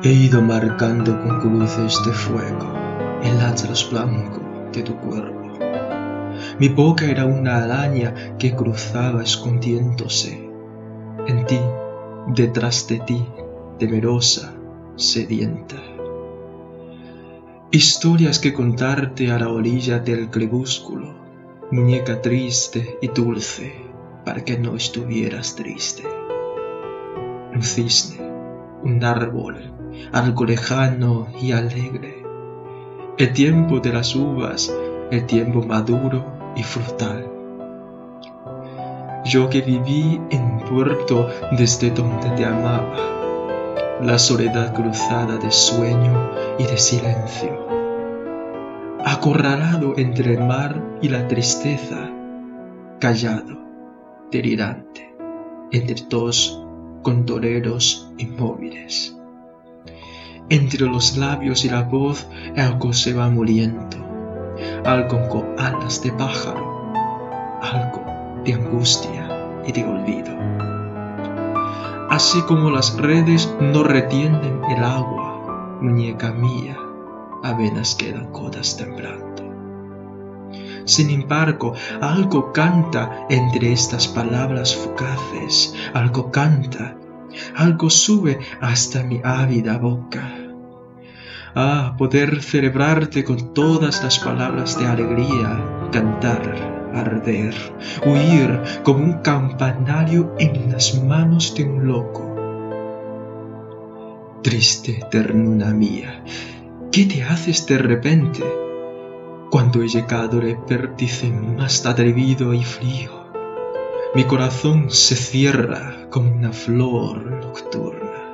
He ido marcando con cruces de fuego el atlas blanco de tu cuerpo. Mi boca era una araña que cruzaba escondiéndose en ti, detrás de ti, temerosa, sedienta. Historias que contarte a la orilla del crepúsculo, muñeca triste y dulce, para que no estuvieras triste. Un cisne, un árbol, algo lejano y alegre. El tiempo de las uvas, el tiempo maduro y frutal. Yo que viví en puerto desde donde te amaba, la soledad cruzada de sueño y de silencio. Acorralado entre el mar y la tristeza, callado, delirante, entre dos condoreros inmóviles. Entre los labios y la voz algo se va muriendo, algo con alas de pájaro, algo de angustia y de olvido. Así como las redes no retienen el agua, muñeca mía, apenas quedan gotas temblando. Sin embargo, algo canta entre estas palabras fugaces, algo canta algo sube hasta mi ávida boca. Ah, poder celebrarte con todas las palabras de alegría, cantar, arder, huir como un campanario en las manos de un loco. Triste ternura mía, ¿qué te haces de repente cuando he llegado al vértice más atrevido y frío? Mi corazón se cierra como una flor nocturna.